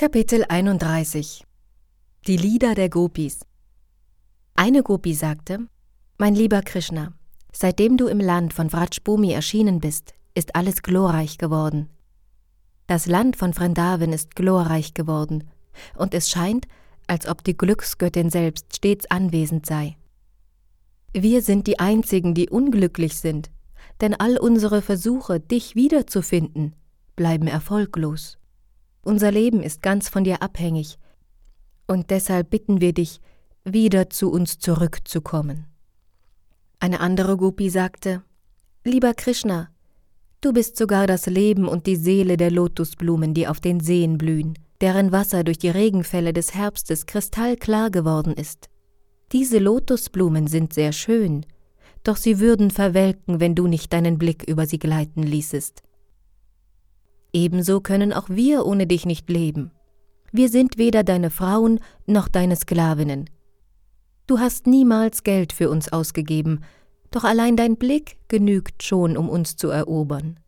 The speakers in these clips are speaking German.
Kapitel 31 Die Lieder der Gopis Eine Gopi sagte, Mein lieber Krishna, seitdem du im Land von Vrajbhumi erschienen bist, ist alles glorreich geworden. Das Land von Vrindavan ist glorreich geworden, und es scheint, als ob die Glücksgöttin selbst stets anwesend sei. Wir sind die Einzigen, die unglücklich sind, denn all unsere Versuche, dich wiederzufinden, bleiben erfolglos. Unser Leben ist ganz von dir abhängig, und deshalb bitten wir dich, wieder zu uns zurückzukommen. Eine andere Gopi sagte, Lieber Krishna, du bist sogar das Leben und die Seele der Lotusblumen, die auf den Seen blühen, deren Wasser durch die Regenfälle des Herbstes kristallklar geworden ist. Diese Lotusblumen sind sehr schön, doch sie würden verwelken, wenn du nicht deinen Blick über sie gleiten ließest. Ebenso können auch wir ohne dich nicht leben. Wir sind weder deine Frauen noch deine Sklavinnen. Du hast niemals Geld für uns ausgegeben, doch allein dein Blick genügt schon, um uns zu erobern.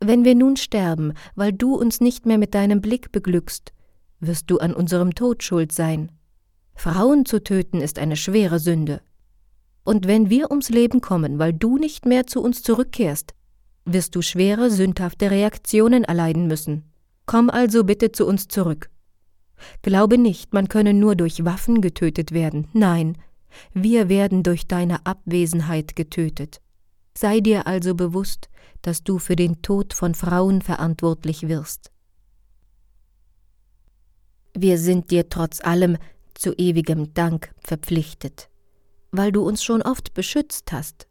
Wenn wir nun sterben, weil du uns nicht mehr mit deinem Blick beglückst, wirst du an unserem Tod schuld sein. Frauen zu töten ist eine schwere Sünde. Und wenn wir ums Leben kommen, weil du nicht mehr zu uns zurückkehrst, wirst du schwere, sündhafte Reaktionen erleiden müssen. Komm also bitte zu uns zurück. Glaube nicht, man könne nur durch Waffen getötet werden. Nein, wir werden durch deine Abwesenheit getötet. Sei dir also bewusst, dass du für den Tod von Frauen verantwortlich wirst. Wir sind dir trotz allem zu ewigem Dank verpflichtet, weil du uns schon oft beschützt hast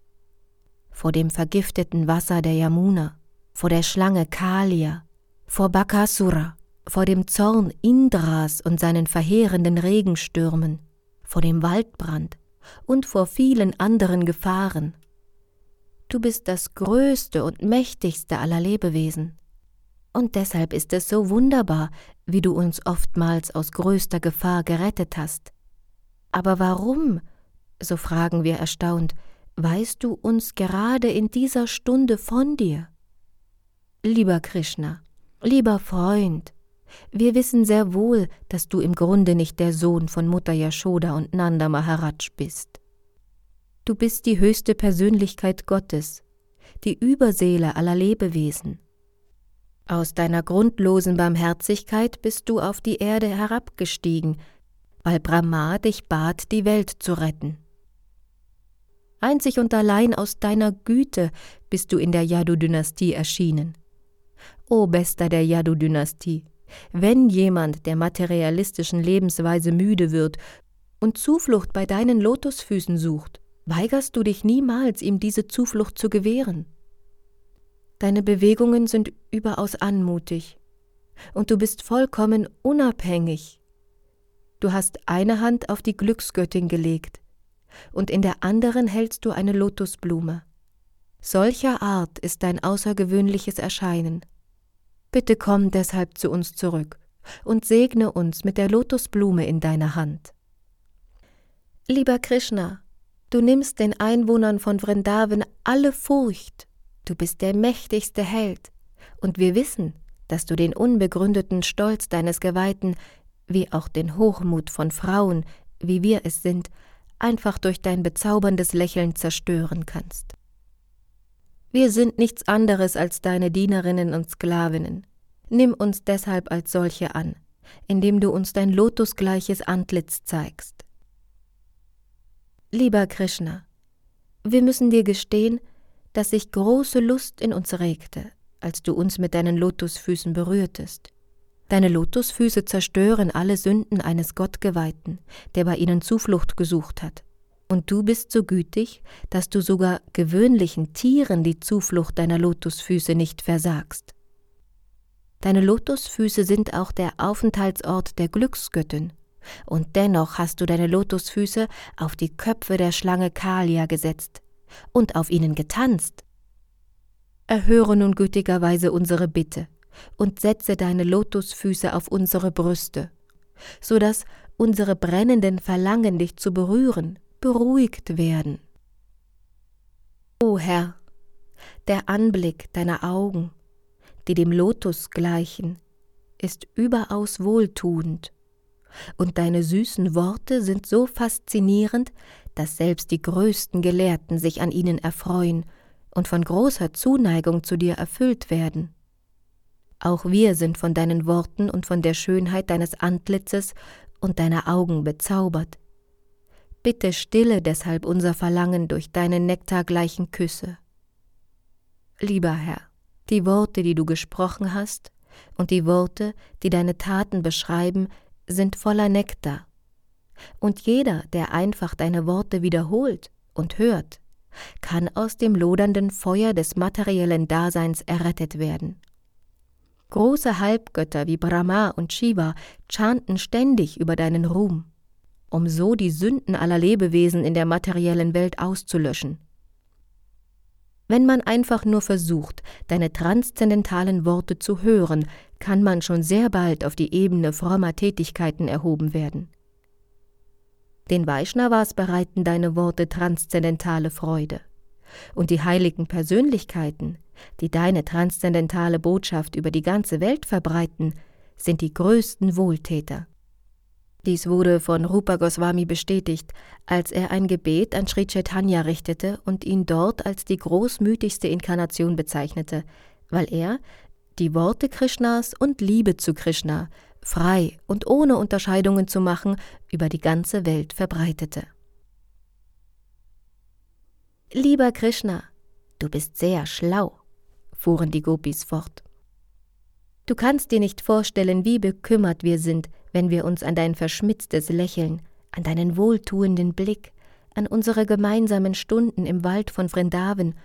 vor dem vergifteten Wasser der Yamuna, vor der Schlange Kalia, vor Bakasura, vor dem Zorn Indras und seinen verheerenden Regenstürmen, vor dem Waldbrand und vor vielen anderen Gefahren. Du bist das größte und mächtigste aller Lebewesen. Und deshalb ist es so wunderbar, wie du uns oftmals aus größter Gefahr gerettet hast. Aber warum, so fragen wir erstaunt, weißt du uns gerade in dieser Stunde von dir? Lieber Krishna, lieber Freund, wir wissen sehr wohl, dass du im Grunde nicht der Sohn von Mutter Yashoda und Nanda Maharaj bist. Du bist die höchste Persönlichkeit Gottes, die Überseele aller Lebewesen. Aus deiner grundlosen Barmherzigkeit bist du auf die Erde herabgestiegen, weil Brahma dich bat, die Welt zu retten. Einzig und allein aus deiner Güte bist du in der Yadu-Dynastie erschienen. O Bester der Yadu-Dynastie, wenn jemand der materialistischen Lebensweise müde wird und Zuflucht bei deinen Lotusfüßen sucht, weigerst du dich niemals, ihm diese Zuflucht zu gewähren. Deine Bewegungen sind überaus anmutig, und du bist vollkommen unabhängig. Du hast eine Hand auf die Glücksgöttin gelegt, und in der anderen hältst du eine Lotusblume. Solcher Art ist dein außergewöhnliches Erscheinen. Bitte komm deshalb zu uns zurück und segne uns mit der Lotusblume in deiner Hand. Lieber Krishna, du nimmst den Einwohnern von Vrindavan alle Furcht, du bist der mächtigste Held, und wir wissen, dass du den unbegründeten Stolz deines Geweihten, wie auch den Hochmut von Frauen, wie wir es sind, einfach durch dein bezauberndes Lächeln zerstören kannst. Wir sind nichts anderes als deine Dienerinnen und Sklavinnen. Nimm uns deshalb als solche an, indem du uns dein lotusgleiches Antlitz zeigst. Lieber Krishna, wir müssen dir gestehen, dass sich große Lust in uns regte, als du uns mit deinen Lotusfüßen berührtest. Deine Lotusfüße zerstören alle Sünden eines Gottgeweihten, der bei ihnen Zuflucht gesucht hat. Und du bist so gütig, dass du sogar gewöhnlichen Tieren die Zuflucht deiner Lotusfüße nicht versagst. Deine Lotusfüße sind auch der Aufenthaltsort der Glücksgöttin, und dennoch hast du deine Lotusfüße auf die Köpfe der Schlange Kalia gesetzt und auf ihnen getanzt. Erhöre nun gütigerweise unsere Bitte und setze deine Lotusfüße auf unsere Brüste, so dass unsere brennenden Verlangen, dich zu berühren, beruhigt werden. O Herr, der Anblick deiner Augen, die dem Lotus gleichen, ist überaus wohltuend, und deine süßen Worte sind so faszinierend, dass selbst die größten Gelehrten sich an ihnen erfreuen und von großer Zuneigung zu dir erfüllt werden. Auch wir sind von deinen Worten und von der Schönheit deines Antlitzes und deiner Augen bezaubert. Bitte stille deshalb unser Verlangen durch deine nektargleichen Küsse. Lieber Herr, die Worte, die du gesprochen hast, und die Worte, die deine Taten beschreiben, sind voller Nektar. Und jeder, der einfach deine Worte wiederholt und hört, kann aus dem lodernden Feuer des materiellen Daseins errettet werden. Große Halbgötter wie Brahma und Shiva chanten ständig über deinen Ruhm, um so die Sünden aller Lebewesen in der materiellen Welt auszulöschen. Wenn man einfach nur versucht, deine transzendentalen Worte zu hören, kann man schon sehr bald auf die Ebene frommer Tätigkeiten erhoben werden. Den Vaishnavas bereiten deine Worte transzendentale Freude. Und die heiligen Persönlichkeiten, die deine transzendentale Botschaft über die ganze Welt verbreiten, sind die größten Wohltäter. Dies wurde von Rupa Goswami bestätigt, als er ein Gebet an Sri Chaitanya richtete und ihn dort als die großmütigste Inkarnation bezeichnete, weil er die Worte Krishnas und Liebe zu Krishna frei und ohne Unterscheidungen zu machen, über die ganze Welt verbreitete. Lieber Krishna, du bist sehr schlau, fuhren die Gopis fort. Du kannst dir nicht vorstellen, wie bekümmert wir sind, wenn wir uns an dein verschmitztes Lächeln, an deinen wohltuenden Blick, an unsere gemeinsamen Stunden im Wald von Vrindavan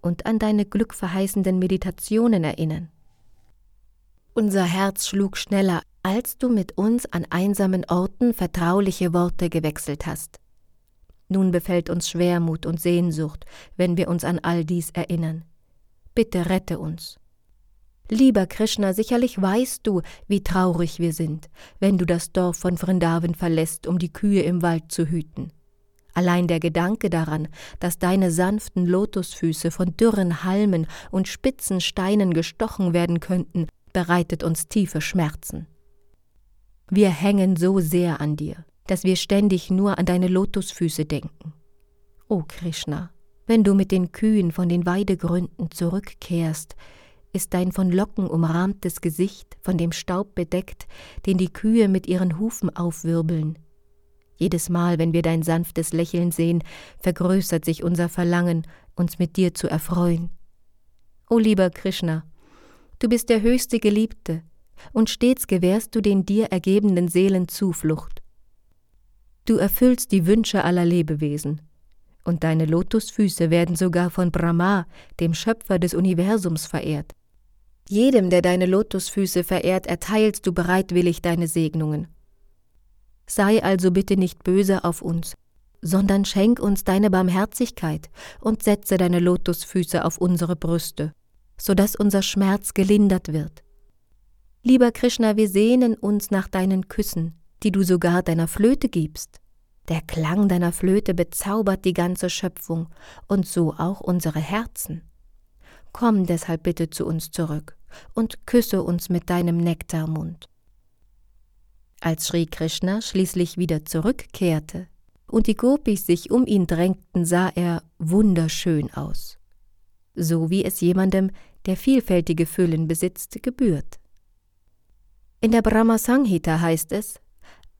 und an deine glückverheißenden Meditationen erinnern. Unser Herz schlug schneller, als du mit uns an einsamen Orten vertrauliche Worte gewechselt hast. Nun befällt uns Schwermut und Sehnsucht, wenn wir uns an all dies erinnern. Bitte rette uns. Lieber Krishna, sicherlich weißt du, wie traurig wir sind, wenn du das Dorf von Vrindavan verlässt, um die Kühe im Wald zu hüten. Allein der Gedanke daran, dass deine sanften Lotusfüße von dürren Halmen und spitzen Steinen gestochen werden könnten, bereitet uns tiefe Schmerzen. Wir hängen so sehr an dir, dass wir ständig nur an deine Lotusfüße denken. O Krishna, wenn du mit den Kühen von den Weidegründen zurückkehrst, ist dein von Locken umrahmtes Gesicht von dem Staub bedeckt, den die Kühe mit ihren Hufen aufwirbeln. Jedes Mal, wenn wir dein sanftes Lächeln sehen, vergrößert sich unser Verlangen, uns mit dir zu erfreuen. O lieber Krishna, du bist der höchste Geliebte, und stets gewährst du den dir ergebenen Seelen Zuflucht. Du erfüllst die Wünsche aller Lebewesen, und deine Lotusfüße werden sogar von Brahma, dem Schöpfer des Universums, verehrt. Jedem, der deine Lotusfüße verehrt, erteilst du bereitwillig deine Segnungen. Sei also bitte nicht böse auf uns, sondern schenk uns deine Barmherzigkeit und setze deine Lotusfüße auf unsere Brüste, so dass unser Schmerz gelindert wird. Lieber Krishna, wir sehnen uns nach deinen Küssen, die du sogar deiner Flöte gibst. Der Klang deiner Flöte bezaubert die ganze Schöpfung und so auch unsere Herzen. Komm deshalb bitte zu uns zurück und küsse uns mit deinem Nektarmund. Als Sri Krishna schließlich wieder zurückkehrte und die Gopis sich um ihn drängten, sah er wunderschön aus, so wie es jemandem, der vielfältige Füllen besitzt, gebührt. In der Brahma Sanghita heißt es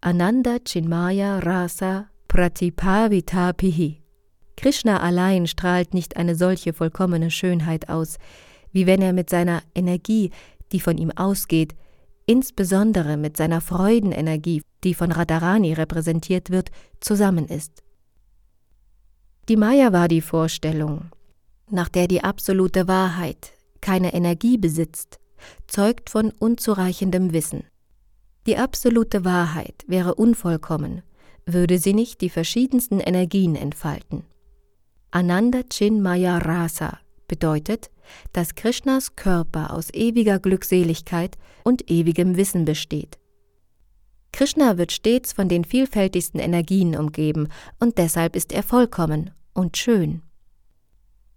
Ananda Chinmaya Rasa Pratipavitapihi. Krishna allein strahlt nicht eine solche vollkommene Schönheit aus, wie wenn er mit seiner Energie, die von ihm ausgeht, insbesondere mit seiner Freudenenergie, die von Radharani repräsentiert wird, zusammen ist. Die Maya war die Vorstellung, nach der die absolute Wahrheit keine Energie besitzt, zeugt von unzureichendem Wissen. Die absolute Wahrheit wäre unvollkommen, würde sie nicht die verschiedensten Energien entfalten. Ananda Chinmaya Rasa bedeutet, dass Krishnas Körper aus ewiger Glückseligkeit und ewigem Wissen besteht. Krishna wird stets von den vielfältigsten Energien umgeben und deshalb ist er vollkommen und schön.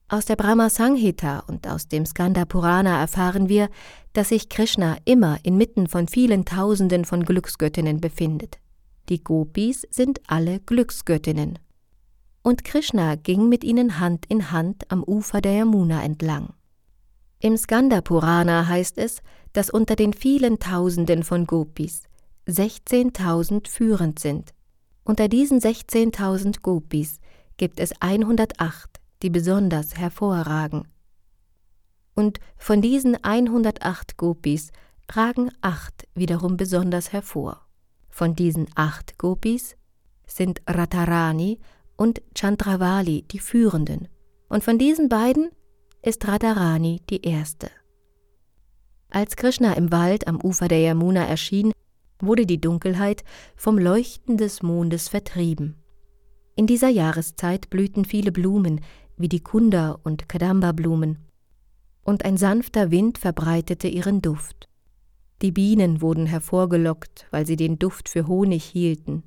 Aus der Brahma Sanghita und aus dem Skanda Purana erfahren wir, dass sich Krishna immer inmitten von vielen Tausenden von Glücksgöttinnen befindet. Die Gopis sind alle Glücksgöttinnen. Und Krishna ging mit ihnen Hand in Hand am Ufer der Yamuna entlang. Im Skanda Purana heißt es, dass unter den vielen Tausenden von Gopis 16.000 führend sind. Unter diesen 16.000 Gopis gibt es 108, die besonders hervorragen. Und von diesen 108 Gopis ragen acht wiederum besonders hervor. Von diesen acht Gopis sind Radharani und Chandravali die führenden, und von diesen beiden ist Radharani die erste. Als Krishna im Wald am Ufer der Yamuna erschien, wurde die Dunkelheit vom Leuchten des Mondes vertrieben. In dieser Jahreszeit blühten viele Blumen, wie die Kunda- und Kadamba-Blumen, und ein sanfter Wind verbreitete ihren Duft. Die Bienen wurden hervorgelockt, weil sie den Duft für Honig hielten.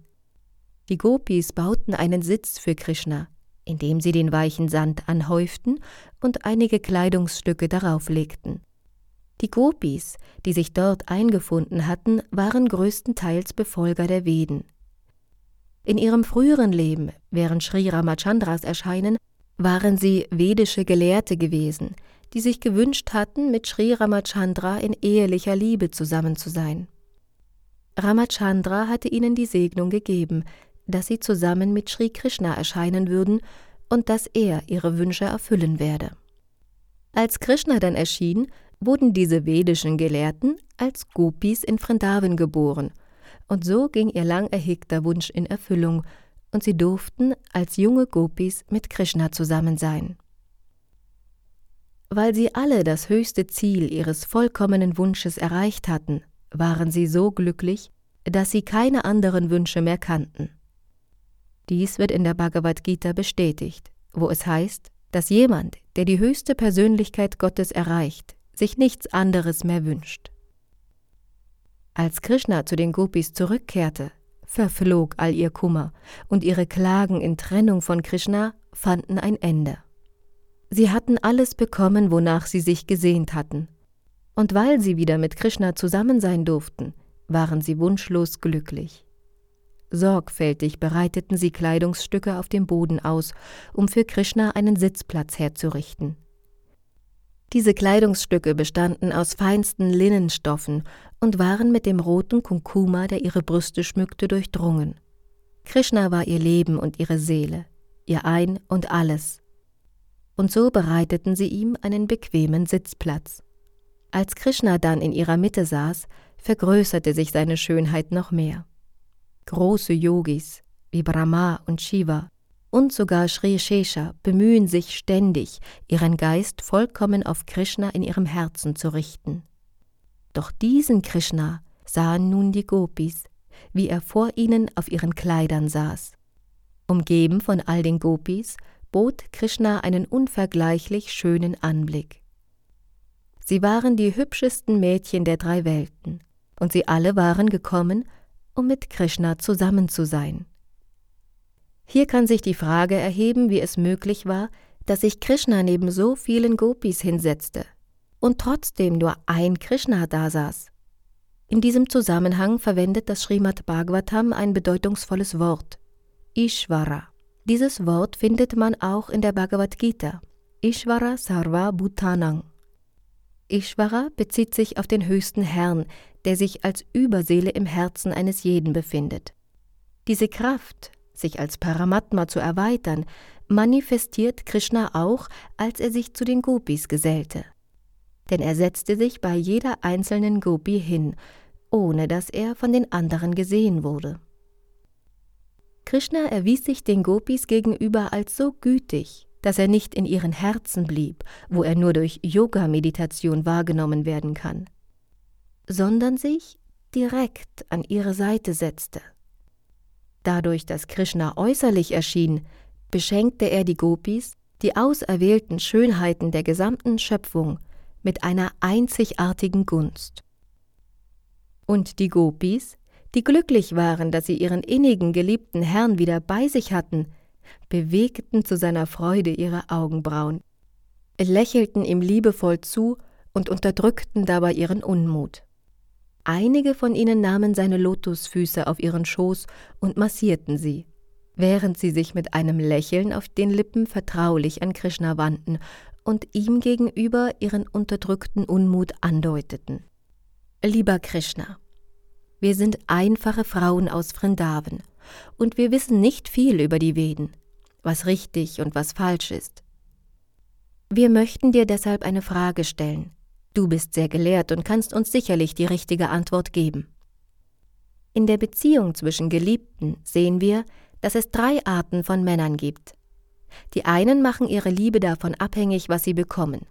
Die Gopis bauten einen Sitz für Krishna, indem sie den weichen Sand anhäuften und einige Kleidungsstücke darauf legten. Die Gopis, die sich dort eingefunden hatten, waren größtenteils Befolger der Veden. In ihrem früheren Leben, während Sri Ramachandras Erscheinen, waren sie vedische Gelehrte gewesen, die sich gewünscht hatten, mit Sri Ramachandra in ehelicher Liebe zusammen zu sein. Ramachandra hatte ihnen die Segnung gegeben, dass sie zusammen mit Sri Krishna erscheinen würden und dass er ihre Wünsche erfüllen werde. Als Krishna dann erschien, wurden diese vedischen Gelehrten als Gopis in Vrindavan geboren, und so ging ihr lang erhegter Wunsch in Erfüllung, und sie durften als junge Gopis mit Krishna zusammen sein. Weil sie alle das höchste Ziel ihres vollkommenen Wunsches erreicht hatten, waren sie so glücklich, dass sie keine anderen Wünsche mehr kannten. Dies wird in der Bhagavad Gita bestätigt, wo es heißt, dass jemand, der die höchste Persönlichkeit Gottes erreicht, sich nichts anderes mehr wünscht. Als Krishna zu den Gopis zurückkehrte, verflog all ihr Kummer, und ihre Klagen in Trennung von Krishna fanden ein Ende. Sie hatten alles bekommen, wonach sie sich gesehnt hatten, und weil sie wieder mit Krishna zusammen sein durften, waren sie wunschlos glücklich. Sorgfältig bereiteten sie Kleidungsstücke auf dem Boden aus, um für Krishna einen Sitzplatz herzurichten. Diese Kleidungsstücke bestanden aus feinsten Linnenstoffen und waren mit dem roten Kunkuma, der ihre Brüste schmückte, durchdrungen. Krishna war ihr Leben und ihre Seele, ihr Ein und alles. Und so bereiteten sie ihm einen bequemen Sitzplatz. Als Krishna dann in ihrer Mitte saß, vergrößerte sich seine Schönheit noch mehr. Große Yogis wie Brahma und Shiva und sogar Sri Shesha bemühen sich ständig, ihren Geist vollkommen auf Krishna in ihrem Herzen zu richten. Doch diesen Krishna sahen nun die Gopis, wie er vor ihnen auf ihren Kleidern saß. Umgeben von all den Gopis bot Krishna einen unvergleichlich schönen Anblick. Sie waren die hübschesten Mädchen der drei Welten, und sie alle waren gekommen, um mit Krishna zusammen zu sein. Hier kann sich die Frage erheben, wie es möglich war, dass sich Krishna neben so vielen Gopis hinsetzte und trotzdem nur ein Krishna dasaß. In diesem Zusammenhang verwendet das Srimad Bhagavatam ein bedeutungsvolles Wort, Ishvara. Dieses Wort findet man auch in der Bhagavad Gita, Ishvara Sarva Bhutanang. Ishvara bezieht sich auf den höchsten Herrn, der sich als Überseele im Herzen eines jeden befindet. Diese Kraft, sich als Paramatma zu erweitern, manifestiert Krishna auch, als er sich zu den Gopis gesellte. Denn er setzte sich bei jeder einzelnen Gopi hin, ohne dass er von den anderen gesehen wurde. Krishna erwies sich den Gopis gegenüber als so gütig, dass er nicht in ihren Herzen blieb, wo er nur durch Yoga-Meditation wahrgenommen werden kann, sondern sich direkt an ihre Seite setzte. Dadurch, dass Krishna äußerlich erschien, beschenkte er die Gopis, die auserwählten Schönheiten der gesamten Schöpfung, mit einer einzigartigen Gunst. Und die Gopis, die glücklich waren, dass sie ihren innigen geliebten Herrn wieder bei sich hatten, bewegten zu seiner Freude ihre Augenbrauen, lächelten ihm liebevoll zu und unterdrückten dabei ihren Unmut. Einige von ihnen nahmen seine Lotusfüße auf ihren Schoß und massierten sie, während sie sich mit einem Lächeln auf den Lippen vertraulich an Krishna wandten und ihm gegenüber ihren unterdrückten Unmut andeuteten. Lieber Krishna, wir sind einfache Frauen aus Vrindavan und wir wissen nicht viel über die Veden, was richtig und was falsch ist. Wir möchten dir deshalb eine Frage stellen. Du bist sehr gelehrt und kannst uns sicherlich die richtige Antwort geben. In der Beziehung zwischen Geliebten sehen wir, dass es drei Arten von Männern gibt. Die einen machen ihre Liebe davon abhängig, was sie bekommen.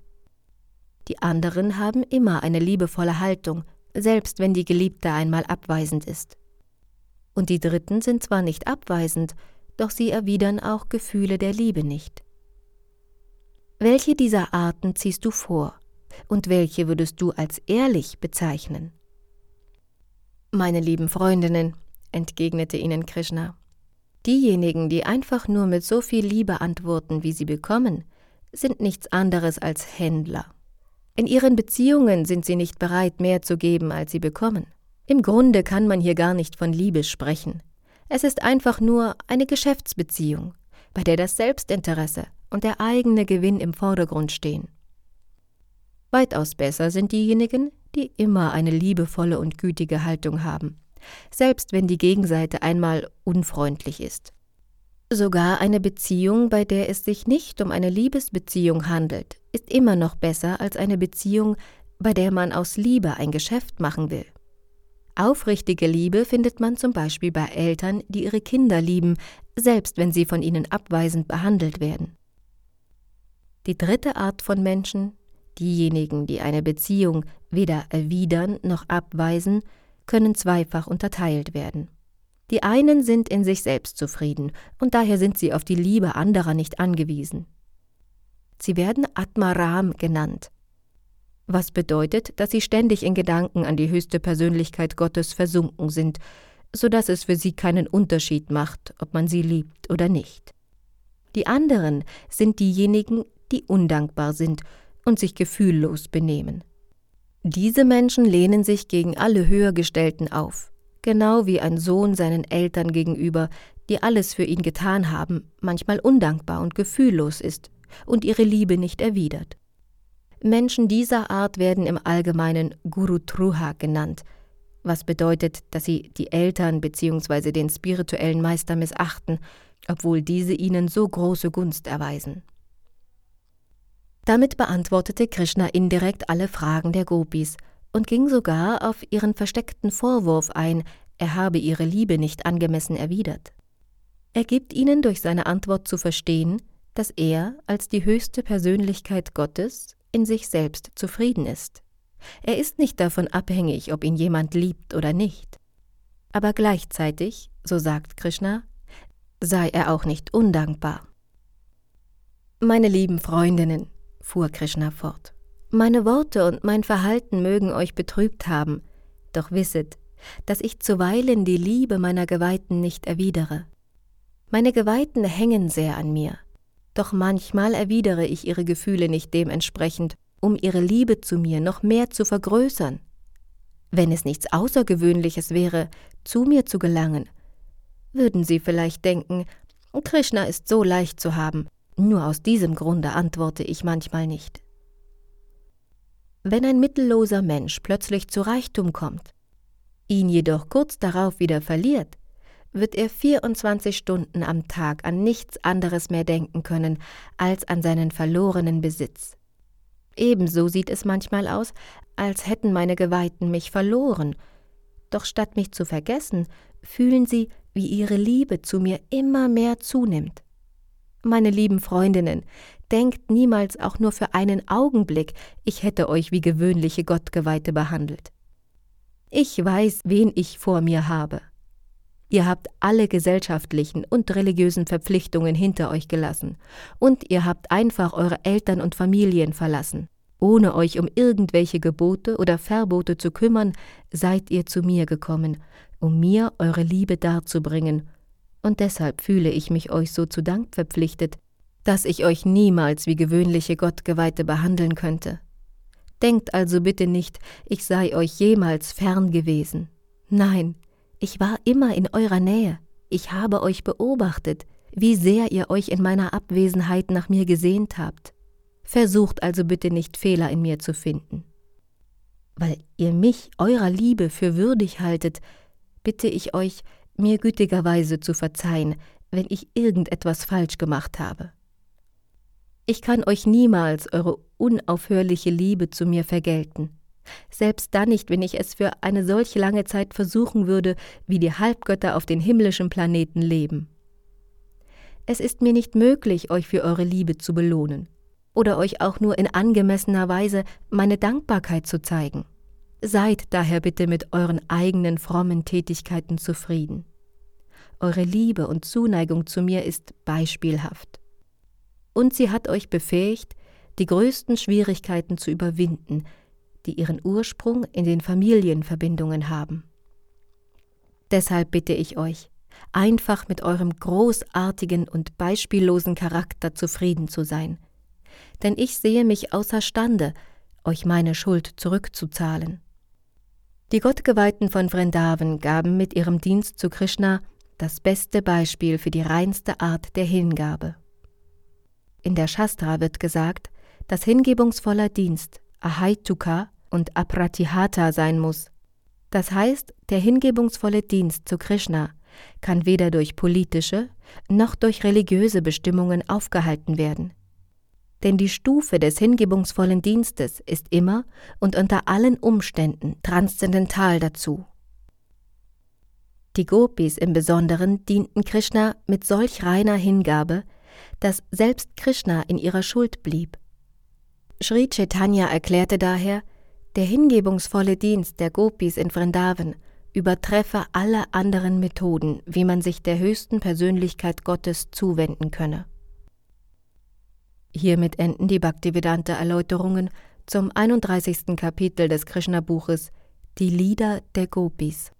Die anderen haben immer eine liebevolle Haltung, selbst wenn die Geliebte einmal abweisend ist. Und die Dritten sind zwar nicht abweisend, doch sie erwidern auch Gefühle der Liebe nicht. Welche dieser Arten ziehst du vor und welche würdest du als ehrlich bezeichnen? Meine lieben Freundinnen, entgegnete ihnen Krishna, diejenigen, die einfach nur mit so viel Liebe antworten, wie sie bekommen, sind nichts anderes als Händler. In ihren Beziehungen sind sie nicht bereit, mehr zu geben, als sie bekommen. Im Grunde kann man hier gar nicht von Liebe sprechen. Es ist einfach nur eine Geschäftsbeziehung, bei der das Selbstinteresse und der eigene Gewinn im Vordergrund stehen. Weitaus besser sind diejenigen, die immer eine liebevolle und gütige Haltung haben, selbst wenn die Gegenseite einmal unfreundlich ist. Sogar eine Beziehung, bei der es sich nicht um eine Liebesbeziehung handelt, ist immer noch besser als eine Beziehung, bei der man aus Liebe ein Geschäft machen will. Aufrichtige Liebe findet man zum Beispiel bei Eltern, die ihre Kinder lieben, selbst wenn sie von ihnen abweisend behandelt werden. Die dritte Art von Menschen, diejenigen, die eine Beziehung weder erwidern noch abweisen, können zweifach unterteilt werden. Die einen sind in sich selbst zufrieden, und daher sind sie auf die Liebe anderer nicht angewiesen. Sie werden Atmaram genannt, was bedeutet, dass sie ständig in Gedanken an die höchste Persönlichkeit Gottes versunken sind, so dass es für sie keinen Unterschied macht, ob man sie liebt oder nicht. Die anderen sind diejenigen, die undankbar sind und sich gefühllos benehmen. Diese Menschen lehnen sich gegen alle Höhergestellten auf, genau wie ein Sohn seinen Eltern gegenüber, die alles für ihn getan haben, manchmal undankbar und gefühllos ist und ihre Liebe nicht erwidert. Menschen dieser Art werden im Allgemeinen Guru Truha genannt, was bedeutet, dass sie die Eltern bzw. den spirituellen Meister missachten, obwohl diese ihnen so große Gunst erweisen. Damit beantwortete Krishna indirekt alle Fragen der Gopis und ging sogar auf ihren versteckten Vorwurf ein, er habe ihre Liebe nicht angemessen erwidert. Er gibt ihnen durch seine Antwort zu verstehen, dass er als die höchste Persönlichkeit Gottes in sich selbst zufrieden ist. Er ist nicht davon abhängig, ob ihn jemand liebt oder nicht. Aber gleichzeitig, so sagt Krishna, sei er auch nicht undankbar. Meine lieben Freundinnen, fuhr Krishna fort, meine Worte und mein Verhalten mögen euch betrübt haben, doch wisset, dass ich zuweilen die Liebe meiner Geweihten nicht erwidere. Meine Geweihten hängen sehr an mir, doch manchmal erwidere ich ihre Gefühle nicht dementsprechend, um ihre Liebe zu mir noch mehr zu vergrößern. Wenn es nichts Außergewöhnliches wäre, zu mir zu gelangen, würden Sie vielleicht denken, Krishna ist so leicht zu haben, nur aus diesem Grunde antworte ich manchmal nicht. Wenn ein mittelloser Mensch plötzlich zu Reichtum kommt, ihn jedoch kurz darauf wieder verliert, wird er 24 Stunden am Tag an nichts anderes mehr denken können als an seinen verlorenen Besitz. Ebenso sieht es manchmal aus, als hätten meine Geweihten mich verloren, doch statt mich zu vergessen, fühlen sie, wie ihre Liebe zu mir immer mehr zunimmt. Meine lieben Freundinnen, denkt niemals auch nur für einen Augenblick, ich hätte euch wie gewöhnliche Gottgeweihte behandelt. Ich weiß, wen ich vor mir habe. Ihr habt alle gesellschaftlichen und religiösen Verpflichtungen hinter euch gelassen, und ihr habt einfach eure Eltern und Familien verlassen. Ohne euch um irgendwelche Gebote oder Verbote zu kümmern, seid ihr zu mir gekommen, um mir eure Liebe darzubringen, und deshalb fühle ich mich euch so zu Dank verpflichtet, dass ich euch niemals wie gewöhnliche Gottgeweihte behandeln könnte. Denkt also bitte nicht, ich sei euch jemals fern gewesen. Nein, ich war immer in eurer Nähe, ich habe euch beobachtet, wie sehr ihr euch in meiner Abwesenheit nach mir gesehnt habt. Versucht also bitte nicht Fehler in mir zu finden. Weil ihr mich eurer Liebe für würdig haltet, bitte ich euch, mir gütigerweise zu verzeihen, wenn ich irgendetwas falsch gemacht habe. Ich kann euch niemals eure unaufhörliche Liebe zu mir vergelten, selbst dann nicht, wenn ich es für eine solch lange Zeit versuchen würde, wie die Halbgötter auf den himmlischen Planeten leben. Es ist mir nicht möglich, euch für eure Liebe zu belohnen oder euch auch nur in angemessener Weise meine Dankbarkeit zu zeigen. Seid daher bitte mit euren eigenen frommen Tätigkeiten zufrieden. Eure Liebe und Zuneigung zu mir ist beispielhaft. Und sie hat euch befähigt, die größten Schwierigkeiten zu überwinden, die ihren Ursprung in den Familienverbindungen haben. Deshalb bitte ich euch, einfach mit eurem großartigen und beispiellosen Charakter zufrieden zu sein. Denn ich sehe mich außerstande, euch meine Schuld zurückzuzahlen. Die Gottgeweihten von Vrindavan gaben mit ihrem Dienst zu Krishna das beste Beispiel für die reinste Art der Hingabe. In der Shastra wird gesagt, dass hingebungsvoller Dienst Ahaituka und Apratihata sein muss. Das heißt, der hingebungsvolle Dienst zu Krishna kann weder durch politische noch durch religiöse Bestimmungen aufgehalten werden. Denn die Stufe des hingebungsvollen Dienstes ist immer und unter allen Umständen transzendental dazu. Die Gopis im Besonderen dienten Krishna mit solch reiner Hingabe, dass selbst Krishna in ihrer Schuld blieb. Sri Chaitanya erklärte daher, der hingebungsvolle Dienst der Gopis in Vrindavan übertreffe alle anderen Methoden, wie man sich der höchsten Persönlichkeit Gottes zuwenden könne. Hiermit enden die Bhaktivedanta Erläuterungen zum 31. Kapitel des Krishna-Buches Die Lieder der Gopis.